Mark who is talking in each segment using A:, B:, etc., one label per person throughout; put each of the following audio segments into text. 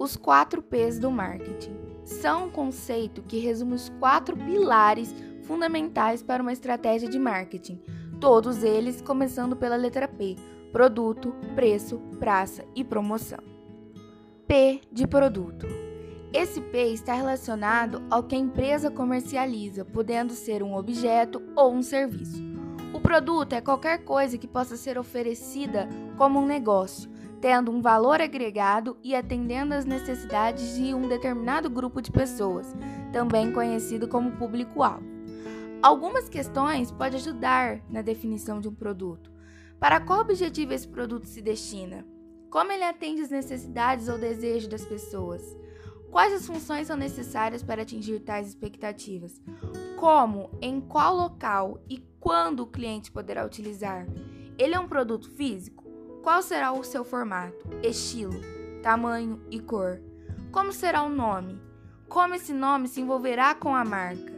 A: Os quatro P's do marketing são um conceito que resume os quatro pilares fundamentais para uma estratégia de marketing, todos eles começando pela letra P: produto, preço, praça e promoção. P de produto. Esse P está relacionado ao que a empresa comercializa, podendo ser um objeto ou um serviço. O produto é qualquer coisa que possa ser oferecida como um negócio, tendo um valor agregado e atendendo às necessidades de um determinado grupo de pessoas, também conhecido como público-alvo. Algumas questões podem ajudar na definição de um produto. Para qual objetivo esse produto se destina? Como ele atende às necessidades ou desejos das pessoas? Quais as funções são necessárias para atingir tais expectativas? Como, em qual local e quando o cliente poderá utilizar? Ele é um produto físico? Qual será o seu formato, estilo, tamanho e cor? Como será o nome? Como esse nome se envolverá com a marca?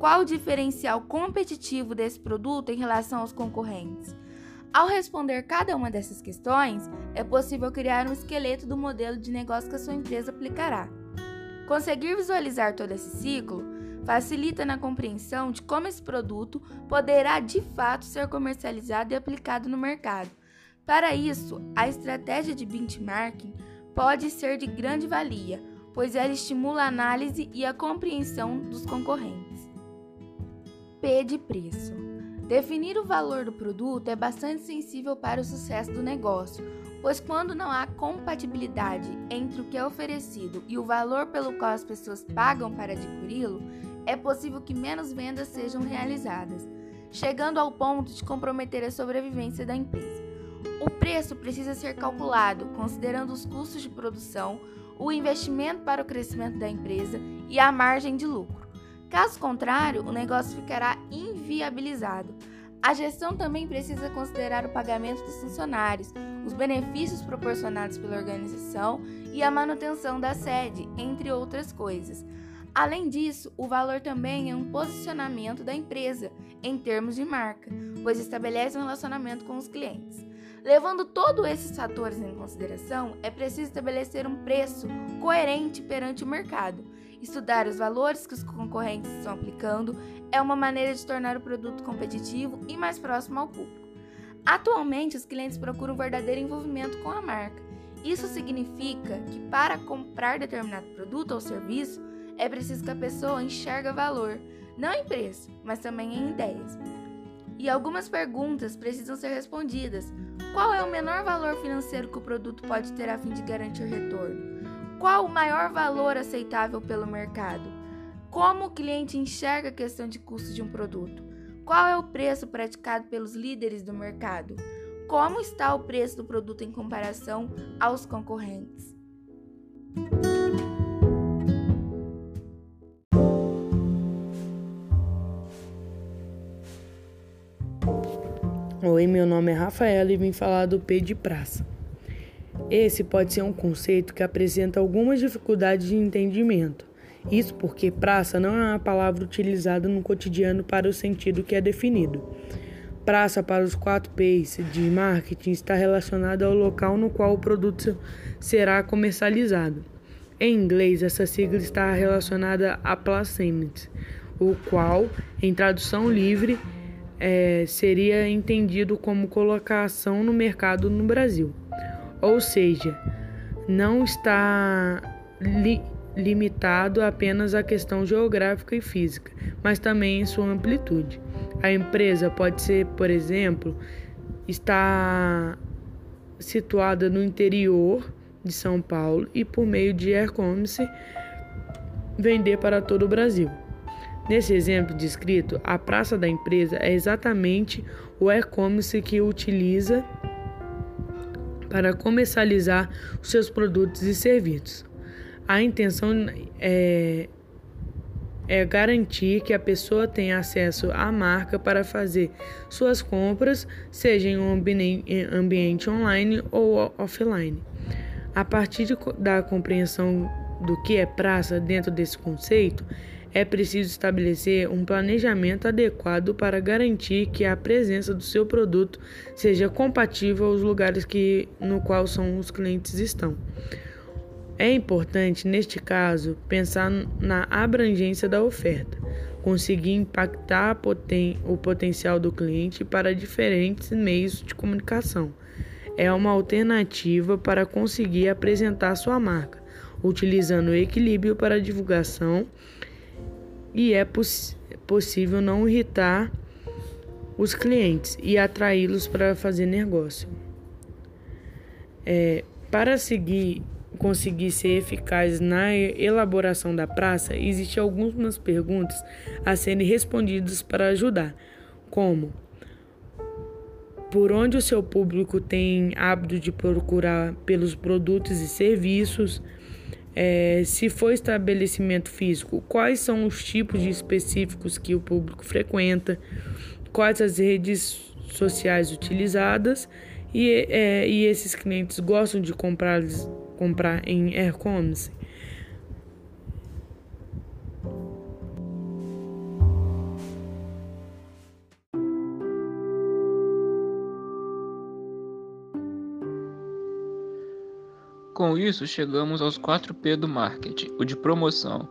A: Qual o diferencial competitivo desse produto em relação aos concorrentes? Ao responder cada uma dessas questões, é possível criar um esqueleto do modelo de negócio que a sua empresa aplicará. Conseguir visualizar todo esse ciclo facilita na compreensão de como esse produto poderá de fato ser comercializado e aplicado no mercado para isso, a estratégia de benchmarking pode ser de grande valia, pois ela estimula a análise e a compreensão dos concorrentes. P de preço. Definir o valor do produto é bastante sensível para o sucesso do negócio, pois quando não há compatibilidade entre o que é oferecido e o valor pelo qual as pessoas pagam para adquiri-lo, é possível que menos vendas sejam realizadas, chegando ao ponto de comprometer a sobrevivência da empresa. O preço precisa ser calculado considerando os custos de produção, o investimento para o crescimento da empresa e a margem de lucro. Caso contrário, o negócio ficará inviabilizado. A gestão também precisa considerar o pagamento dos funcionários, os benefícios proporcionados pela organização e a manutenção da sede, entre outras coisas. Além disso, o valor também é um posicionamento da empresa em termos de marca, pois estabelece um relacionamento com os clientes. Levando todos esses fatores em consideração, é preciso estabelecer um preço coerente perante o mercado. Estudar os valores que os concorrentes estão aplicando é uma maneira de tornar o produto competitivo e mais próximo ao público. Atualmente, os clientes procuram um verdadeiro envolvimento com a marca. Isso significa que para comprar determinado produto ou serviço, é preciso que a pessoa enxerga valor, não em preço, mas também em ideias. E algumas perguntas precisam ser respondidas. Qual é o menor valor financeiro que o produto pode ter a fim de garantir retorno? Qual o maior valor aceitável pelo mercado? Como o cliente enxerga a questão de custo de um produto? Qual é o preço praticado pelos líderes do mercado? Como está o preço do produto em comparação aos concorrentes?
B: Oi, meu nome é Rafaela e vim falar do P de praça. Esse pode ser um conceito que apresenta algumas dificuldades de entendimento. Isso porque praça não é uma palavra utilizada no cotidiano para o sentido que é definido. Praça para os quatro P's de marketing está relacionada ao local no qual o produto será comercializado. Em inglês, essa sigla está relacionada a placement, o qual, em tradução livre, é, seria entendido como colocação no mercado no Brasil. Ou seja, não está li limitado apenas à questão geográfica e física, mas também em sua amplitude. A empresa pode ser, por exemplo, estar situada no interior de São Paulo e por meio de e-commerce vender para todo o Brasil. Nesse exemplo descrito, a praça da empresa é exatamente o e-commerce que utiliza para comercializar os seus produtos e serviços. A intenção é, é garantir que a pessoa tenha acesso à marca para fazer suas compras, seja em um ambiente online ou offline. A partir de, da compreensão do que é praça dentro desse conceito, é preciso estabelecer um planejamento adequado para garantir que a presença do seu produto seja compatível aos lugares que, no qual são os clientes estão. É importante, neste caso, pensar na abrangência da oferta, conseguir impactar o potencial do cliente para diferentes meios de comunicação. É uma alternativa para conseguir apresentar sua marca, utilizando o equilíbrio para divulgação e é poss possível não irritar os clientes e atraí-los para fazer negócio. É, para seguir conseguir ser eficaz na elaboração da praça, existem algumas perguntas a serem respondidas para ajudar, como? Por onde o seu público tem hábito de procurar pelos produtos e serviços, é, se for estabelecimento físico, quais são os tipos de específicos que o público frequenta, quais as redes sociais utilizadas e, é, e esses clientes gostam de comprar comprar em e-commerce.
C: Com isso, chegamos aos 4P do marketing, o de promoção.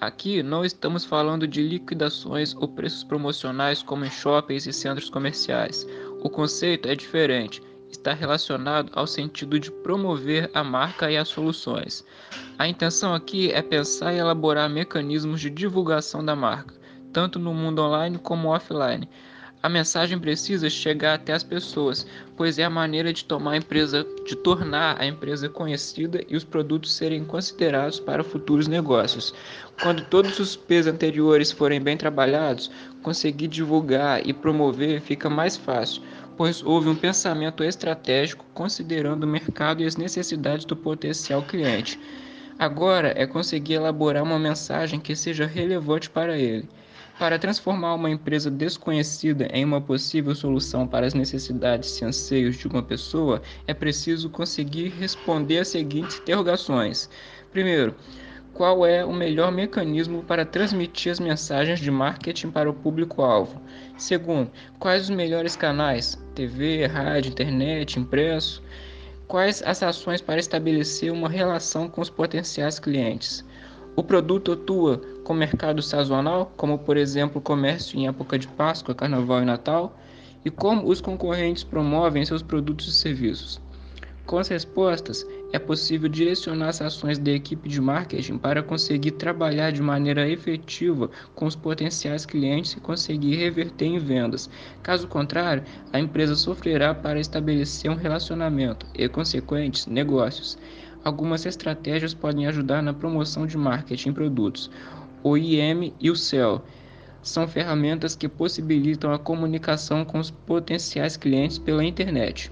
C: Aqui não estamos falando de liquidações ou preços promocionais como em shoppings e centros comerciais. O conceito é diferente está relacionado ao sentido de promover a marca e as soluções. A intenção aqui é pensar e elaborar mecanismos de divulgação da marca, tanto no mundo online como offline. A mensagem precisa chegar até as pessoas, pois é a maneira de tomar a empresa, de tornar a empresa conhecida e os produtos serem considerados para futuros negócios. Quando todos os P's anteriores forem bem trabalhados, conseguir divulgar e promover fica mais fácil pois houve um pensamento estratégico considerando o mercado e as necessidades do potencial cliente. Agora é conseguir elaborar uma mensagem que seja relevante para ele. Para transformar uma empresa desconhecida em uma possível solução para as necessidades e anseios de uma pessoa, é preciso conseguir responder as seguintes interrogações. Primeiro, qual é o melhor mecanismo para transmitir as mensagens de marketing para o público-alvo. Segundo, quais os melhores canais? TV, rádio, internet, impresso? Quais as ações para estabelecer uma relação com os potenciais clientes? O produto atua com mercado sazonal, como por exemplo comércio em época de Páscoa, Carnaval e Natal? E como os concorrentes promovem seus produtos e serviços? Com as respostas, é possível direcionar as ações da equipe de marketing para conseguir trabalhar de maneira efetiva com os potenciais clientes e conseguir reverter em vendas. Caso contrário, a empresa sofrerá para estabelecer um relacionamento e consequentes negócios. Algumas estratégias podem ajudar na promoção de marketing em produtos. O IM e o CEL são ferramentas que possibilitam a comunicação com os potenciais clientes pela internet.